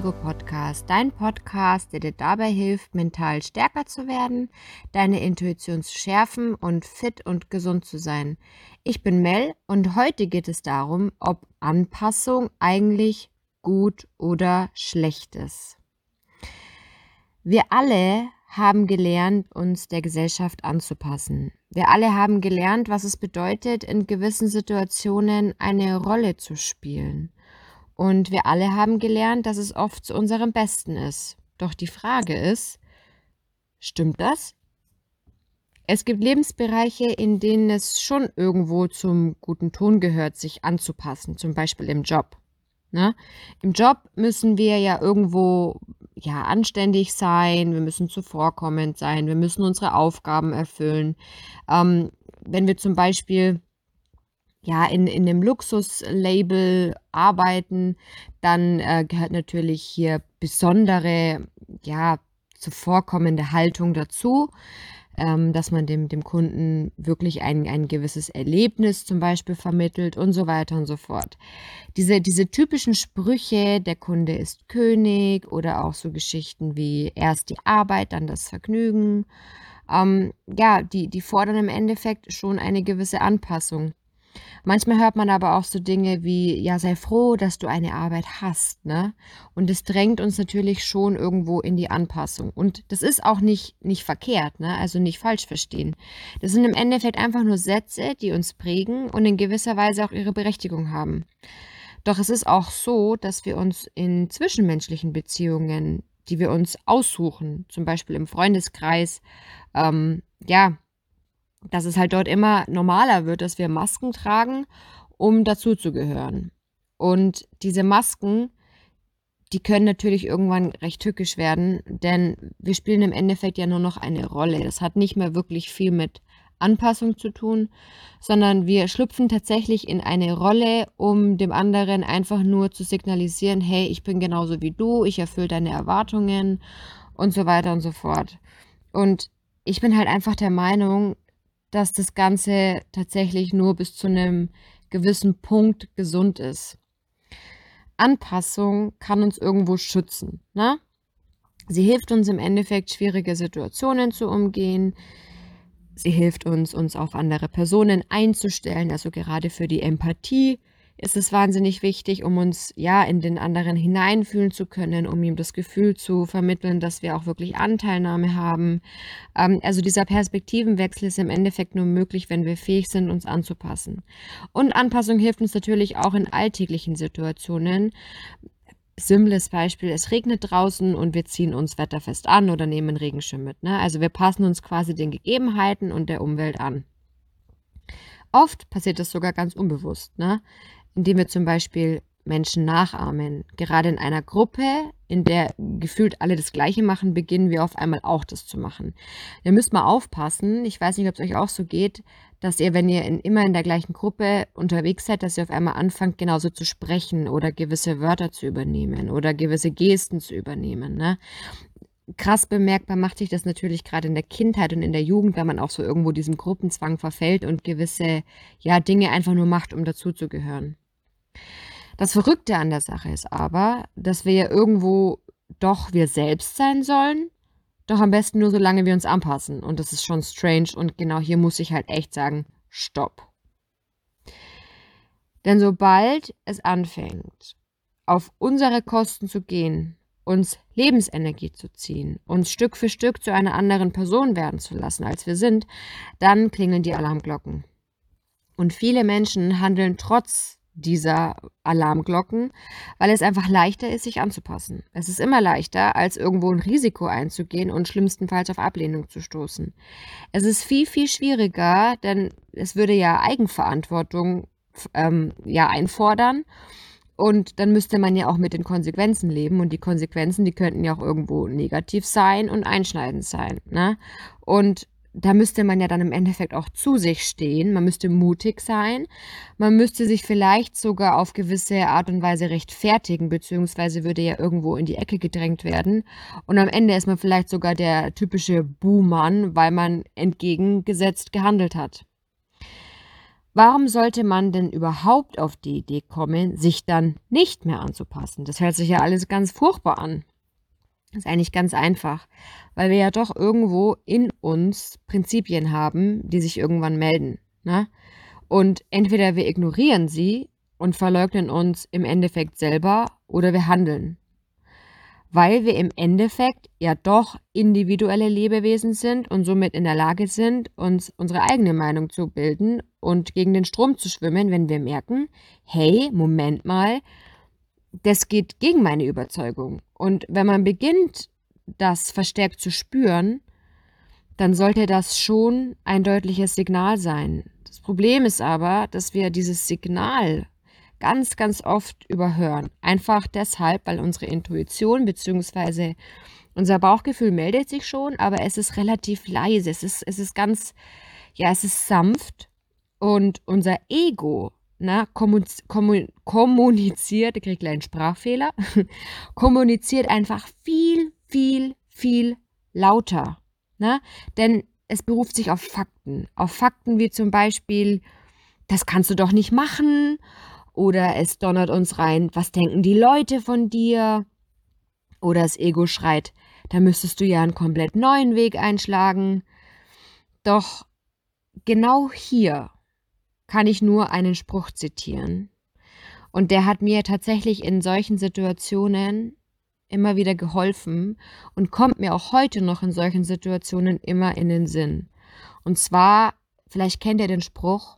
Ego Podcast, dein Podcast, der dir dabei hilft, mental stärker zu werden, deine Intuition zu schärfen und fit und gesund zu sein. Ich bin Mel und heute geht es darum, ob Anpassung eigentlich gut oder schlecht ist. Wir alle haben gelernt, uns der Gesellschaft anzupassen. Wir alle haben gelernt, was es bedeutet, in gewissen Situationen eine Rolle zu spielen. Und wir alle haben gelernt, dass es oft zu unserem Besten ist. Doch die Frage ist, stimmt das? Es gibt Lebensbereiche, in denen es schon irgendwo zum guten Ton gehört, sich anzupassen, zum Beispiel im Job. Ne? Im Job müssen wir ja irgendwo ja anständig sein, wir müssen zuvorkommend sein, wir müssen unsere Aufgaben erfüllen. Ähm, wenn wir zum Beispiel ja, in, in einem Luxuslabel arbeiten, dann äh, gehört natürlich hier besondere, ja, zuvorkommende Haltung dazu, ähm, dass man dem, dem Kunden wirklich ein, ein gewisses Erlebnis zum Beispiel vermittelt und so weiter und so fort. Diese, diese typischen Sprüche, der Kunde ist König oder auch so Geschichten wie erst die Arbeit, dann das Vergnügen, ähm, ja, die, die fordern im Endeffekt schon eine gewisse Anpassung. Manchmal hört man aber auch so Dinge wie, ja, sei froh, dass du eine Arbeit hast, ne? Und es drängt uns natürlich schon irgendwo in die Anpassung. Und das ist auch nicht, nicht verkehrt, ne? Also nicht falsch verstehen. Das sind im Endeffekt einfach nur Sätze, die uns prägen und in gewisser Weise auch ihre Berechtigung haben. Doch es ist auch so, dass wir uns in zwischenmenschlichen Beziehungen, die wir uns aussuchen, zum Beispiel im Freundeskreis, ähm, ja, dass es halt dort immer normaler wird, dass wir Masken tragen, um dazuzugehören. Und diese Masken, die können natürlich irgendwann recht tückisch werden, denn wir spielen im Endeffekt ja nur noch eine Rolle. Das hat nicht mehr wirklich viel mit Anpassung zu tun, sondern wir schlüpfen tatsächlich in eine Rolle, um dem anderen einfach nur zu signalisieren, hey, ich bin genauso wie du, ich erfülle deine Erwartungen und so weiter und so fort. Und ich bin halt einfach der Meinung, dass das Ganze tatsächlich nur bis zu einem gewissen Punkt gesund ist. Anpassung kann uns irgendwo schützen. Ne? Sie hilft uns im Endeffekt, schwierige Situationen zu umgehen. Sie hilft uns, uns auf andere Personen einzustellen, also gerade für die Empathie ist es wahnsinnig wichtig, um uns ja in den anderen hineinfühlen zu können, um ihm das Gefühl zu vermitteln, dass wir auch wirklich Anteilnahme haben. Ähm, also dieser Perspektivenwechsel ist im Endeffekt nur möglich, wenn wir fähig sind, uns anzupassen. Und Anpassung hilft uns natürlich auch in alltäglichen Situationen. Simples Beispiel, es regnet draußen und wir ziehen uns wetterfest an oder nehmen Regenschirm mit. Ne? Also wir passen uns quasi den Gegebenheiten und der Umwelt an. Oft passiert das sogar ganz unbewusst. Ne? Indem wir zum Beispiel Menschen nachahmen. Gerade in einer Gruppe, in der gefühlt alle das Gleiche machen, beginnen wir auf einmal auch das zu machen. Ihr müsst mal aufpassen, ich weiß nicht, ob es euch auch so geht, dass ihr, wenn ihr in, immer in der gleichen Gruppe unterwegs seid, dass ihr auf einmal anfangt, genauso zu sprechen oder gewisse Wörter zu übernehmen oder gewisse Gesten zu übernehmen. Ne? Krass bemerkbar macht sich das natürlich gerade in der Kindheit und in der Jugend, wenn man auch so irgendwo diesem Gruppenzwang verfällt und gewisse ja, Dinge einfach nur macht, um dazuzugehören. Das Verrückte an der Sache ist aber, dass wir ja irgendwo doch wir selbst sein sollen, doch am besten nur solange wir uns anpassen. Und das ist schon strange und genau hier muss ich halt echt sagen, stopp. Denn sobald es anfängt, auf unsere Kosten zu gehen, uns Lebensenergie zu ziehen, uns Stück für Stück zu einer anderen Person werden zu lassen, als wir sind, dann klingeln die Alarmglocken. Und viele Menschen handeln trotz dieser Alarmglocken, weil es einfach leichter ist, sich anzupassen. Es ist immer leichter, als irgendwo ein Risiko einzugehen und schlimmstenfalls auf Ablehnung zu stoßen. Es ist viel, viel schwieriger, denn es würde ja Eigenverantwortung ähm, ja einfordern. Und dann müsste man ja auch mit den Konsequenzen leben. Und die Konsequenzen, die könnten ja auch irgendwo negativ sein und einschneidend sein. Ne? Und da müsste man ja dann im Endeffekt auch zu sich stehen. Man müsste mutig sein. Man müsste sich vielleicht sogar auf gewisse Art und Weise rechtfertigen, beziehungsweise würde ja irgendwo in die Ecke gedrängt werden. Und am Ende ist man vielleicht sogar der typische Buhmann, weil man entgegengesetzt gehandelt hat. Warum sollte man denn überhaupt auf die Idee kommen, sich dann nicht mehr anzupassen? Das hört sich ja alles ganz furchtbar an. Das ist eigentlich ganz einfach, weil wir ja doch irgendwo in uns Prinzipien haben, die sich irgendwann melden. Ne? Und entweder wir ignorieren sie und verleugnen uns im Endeffekt selber oder wir handeln. Weil wir im Endeffekt ja doch individuelle Lebewesen sind und somit in der Lage sind, uns unsere eigene Meinung zu bilden und gegen den Strom zu schwimmen, wenn wir merken, hey, Moment mal, das geht gegen meine Überzeugung. Und wenn man beginnt, das verstärkt zu spüren, dann sollte das schon ein deutliches Signal sein. Das Problem ist aber, dass wir dieses Signal ganz, ganz oft überhören. Einfach deshalb, weil unsere Intuition bzw. unser Bauchgefühl meldet sich schon, aber es ist relativ leise. Es ist, es ist ganz, ja, es ist sanft. Und unser Ego na, kommuniziert, ich kriege gleich einen Sprachfehler, kommuniziert einfach viel, viel, viel lauter. Na? Denn es beruft sich auf Fakten. Auf Fakten wie zum Beispiel, das kannst du doch nicht machen oder es donnert uns rein, was denken die Leute von dir? Oder das Ego schreit, da müsstest du ja einen komplett neuen Weg einschlagen. Doch genau hier kann ich nur einen Spruch zitieren. Und der hat mir tatsächlich in solchen Situationen immer wieder geholfen und kommt mir auch heute noch in solchen Situationen immer in den Sinn. Und zwar, vielleicht kennt ihr den Spruch,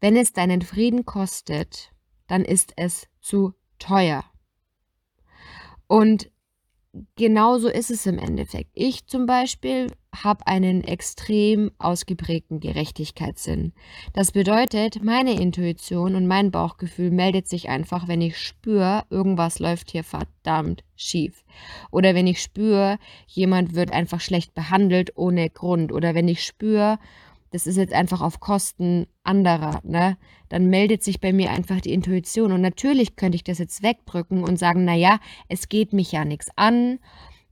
wenn es deinen Frieden kostet, dann ist es zu teuer. Und genauso ist es im Endeffekt. Ich zum Beispiel habe einen extrem ausgeprägten Gerechtigkeitssinn. Das bedeutet, meine Intuition und mein Bauchgefühl meldet sich einfach, wenn ich spüre, irgendwas läuft hier verdammt schief. Oder wenn ich spüre, jemand wird einfach schlecht behandelt ohne Grund. Oder wenn ich spüre, das ist jetzt einfach auf Kosten anderer, ne? Dann meldet sich bei mir einfach die Intuition. Und natürlich könnte ich das jetzt wegdrücken und sagen, naja, es geht mich ja nichts an.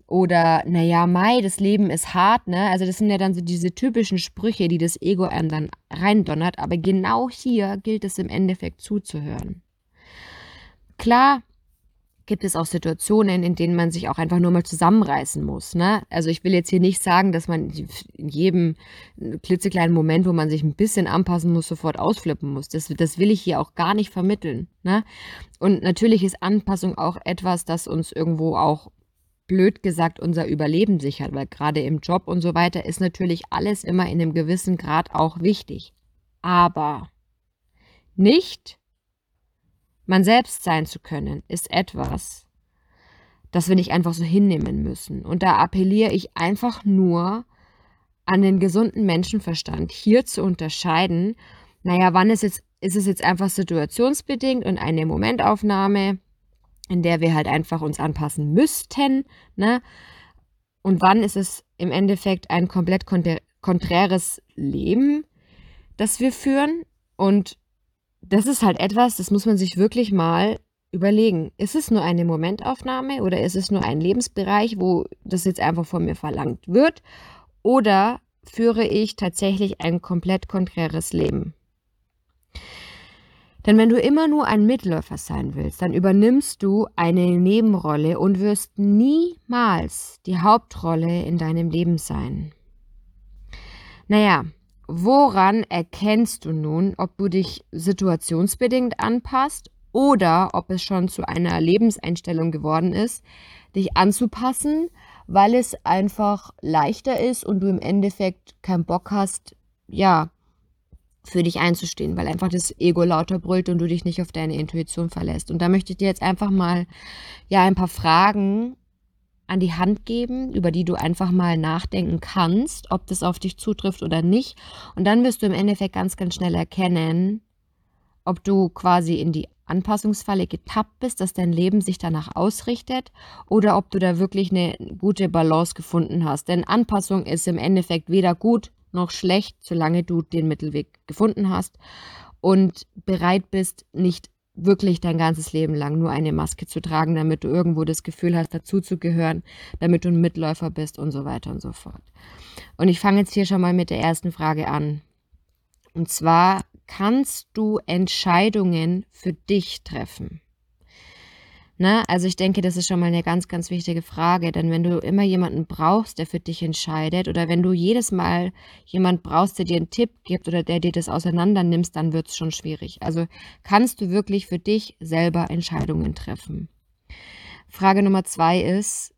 Oder, naja, Mai, das Leben ist hart, ne? Also, das sind ja dann so diese typischen Sprüche, die das Ego einem dann reindonnert. Aber genau hier gilt es im Endeffekt zuzuhören. Klar, gibt es auch Situationen, in denen man sich auch einfach nur mal zusammenreißen muss. Ne? Also ich will jetzt hier nicht sagen, dass man in jedem klitzekleinen Moment, wo man sich ein bisschen anpassen muss, sofort ausflippen muss. Das, das will ich hier auch gar nicht vermitteln. Ne? Und natürlich ist Anpassung auch etwas, das uns irgendwo auch blöd gesagt unser Überleben sichert, weil gerade im Job und so weiter ist natürlich alles immer in einem gewissen Grad auch wichtig. Aber nicht man selbst sein zu können, ist etwas, das wir nicht einfach so hinnehmen müssen. Und da appelliere ich einfach nur an den gesunden Menschenverstand, hier zu unterscheiden, naja, wann ist, jetzt, ist es jetzt einfach situationsbedingt und eine Momentaufnahme, in der wir halt einfach uns anpassen müssten, ne? Und wann ist es im Endeffekt ein komplett konträres Leben, das wir führen und das ist halt etwas, das muss man sich wirklich mal überlegen. Ist es nur eine Momentaufnahme oder ist es nur ein Lebensbereich, wo das jetzt einfach von mir verlangt wird? Oder führe ich tatsächlich ein komplett konträres Leben? Denn wenn du immer nur ein Mitläufer sein willst, dann übernimmst du eine Nebenrolle und wirst niemals die Hauptrolle in deinem Leben sein. Naja, Woran erkennst du nun, ob du dich situationsbedingt anpasst oder ob es schon zu einer Lebenseinstellung geworden ist, dich anzupassen, weil es einfach leichter ist und du im Endeffekt keinen Bock hast, ja, für dich einzustehen, weil einfach das Ego lauter brüllt und du dich nicht auf deine Intuition verlässt. Und da möchte ich dir jetzt einfach mal ja ein paar Fragen an die Hand geben, über die du einfach mal nachdenken kannst, ob das auf dich zutrifft oder nicht. Und dann wirst du im Endeffekt ganz, ganz schnell erkennen, ob du quasi in die Anpassungsfalle getappt bist, dass dein Leben sich danach ausrichtet oder ob du da wirklich eine gute Balance gefunden hast. Denn Anpassung ist im Endeffekt weder gut noch schlecht, solange du den Mittelweg gefunden hast und bereit bist, nicht wirklich dein ganzes Leben lang nur eine Maske zu tragen, damit du irgendwo das Gefühl hast, dazuzugehören, damit du ein Mitläufer bist und so weiter und so fort. Und ich fange jetzt hier schon mal mit der ersten Frage an. Und zwar kannst du Entscheidungen für dich treffen? Ne? Also ich denke, das ist schon mal eine ganz, ganz wichtige Frage, denn wenn du immer jemanden brauchst, der für dich entscheidet oder wenn du jedes Mal jemand brauchst, der dir einen Tipp gibt oder der dir das auseinander nimmst, dann wird es schon schwierig. Also kannst du wirklich für dich selber Entscheidungen treffen? Frage Nummer zwei ist,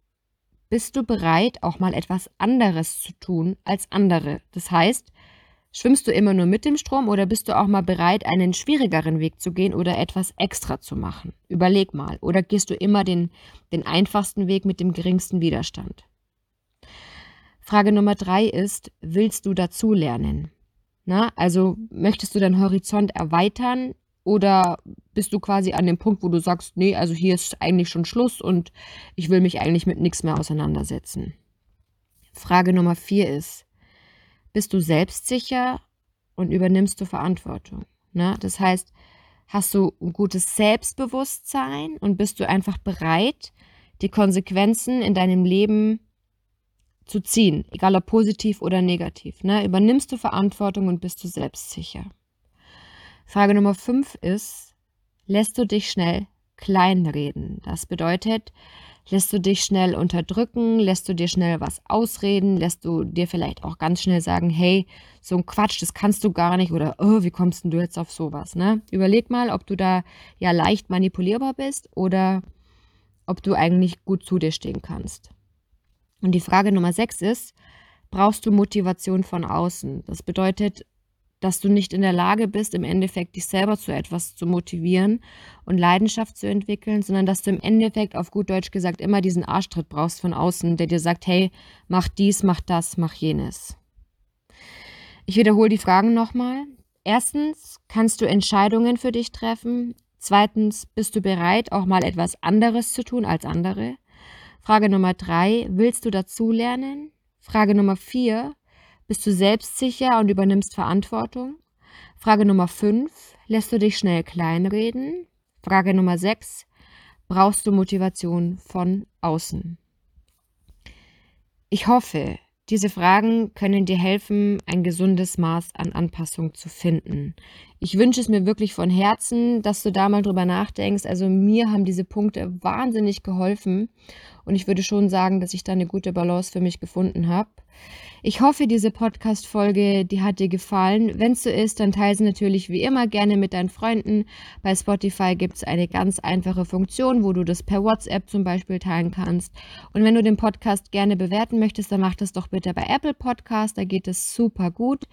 bist du bereit, auch mal etwas anderes zu tun als andere? Das heißt, Schwimmst du immer nur mit dem Strom oder bist du auch mal bereit, einen schwierigeren Weg zu gehen oder etwas extra zu machen? Überleg mal. Oder gehst du immer den, den einfachsten Weg mit dem geringsten Widerstand? Frage Nummer drei ist, willst du dazulernen? Na, also möchtest du deinen Horizont erweitern oder bist du quasi an dem Punkt, wo du sagst, nee, also hier ist eigentlich schon Schluss und ich will mich eigentlich mit nichts mehr auseinandersetzen? Frage Nummer vier ist, bist du selbstsicher und übernimmst du Verantwortung. Ne? Das heißt, hast du ein gutes Selbstbewusstsein und bist du einfach bereit, die Konsequenzen in deinem Leben zu ziehen, egal ob positiv oder negativ. Ne? Übernimmst du Verantwortung und bist du selbstsicher. Frage Nummer fünf ist, lässt du dich schnell kleinreden? Das bedeutet, Lässt du dich schnell unterdrücken? Lässt du dir schnell was ausreden? Lässt du dir vielleicht auch ganz schnell sagen, hey, so ein Quatsch, das kannst du gar nicht oder oh, wie kommst denn du jetzt auf sowas? Ne? Überleg mal, ob du da ja leicht manipulierbar bist oder ob du eigentlich gut zu dir stehen kannst. Und die Frage Nummer sechs ist, brauchst du Motivation von außen? Das bedeutet, dass du nicht in der Lage bist, im Endeffekt dich selber zu etwas zu motivieren und Leidenschaft zu entwickeln, sondern dass du im Endeffekt auf gut Deutsch gesagt immer diesen Arschtritt brauchst von außen, der dir sagt, hey, mach dies, mach das, mach jenes. Ich wiederhole die Fragen nochmal. Erstens, kannst du Entscheidungen für dich treffen? Zweitens, bist du bereit, auch mal etwas anderes zu tun als andere? Frage Nummer drei, willst du dazulernen? Frage Nummer vier, bist du selbstsicher und übernimmst Verantwortung? Frage Nummer 5. Lässt du dich schnell kleinreden? Frage Nummer 6. Brauchst du Motivation von außen? Ich hoffe, diese Fragen können dir helfen, ein gesundes Maß an Anpassung zu finden. Ich wünsche es mir wirklich von Herzen, dass du da mal drüber nachdenkst. Also mir haben diese Punkte wahnsinnig geholfen und ich würde schon sagen, dass ich da eine gute Balance für mich gefunden habe. Ich hoffe, diese Podcast-Folge, die hat dir gefallen. Wenn es so ist, dann teile sie natürlich wie immer gerne mit deinen Freunden. Bei Spotify gibt es eine ganz einfache Funktion, wo du das per WhatsApp zum Beispiel teilen kannst. Und wenn du den Podcast gerne bewerten möchtest, dann mach das doch bitte bei Apple Podcast. Da geht es super gut.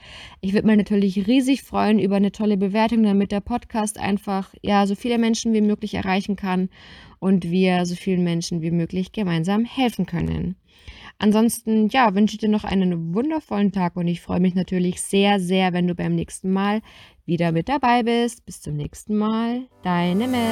Ich würde mich natürlich riesig freuen über eine tolle Bewertung, damit der Podcast einfach ja so viele Menschen wie möglich erreichen kann und wir so vielen Menschen wie möglich gemeinsam helfen können. Ansonsten, ja, wünsche ich dir noch einen wundervollen Tag und ich freue mich natürlich sehr, sehr, wenn du beim nächsten Mal wieder mit dabei bist. Bis zum nächsten Mal, deine Mel.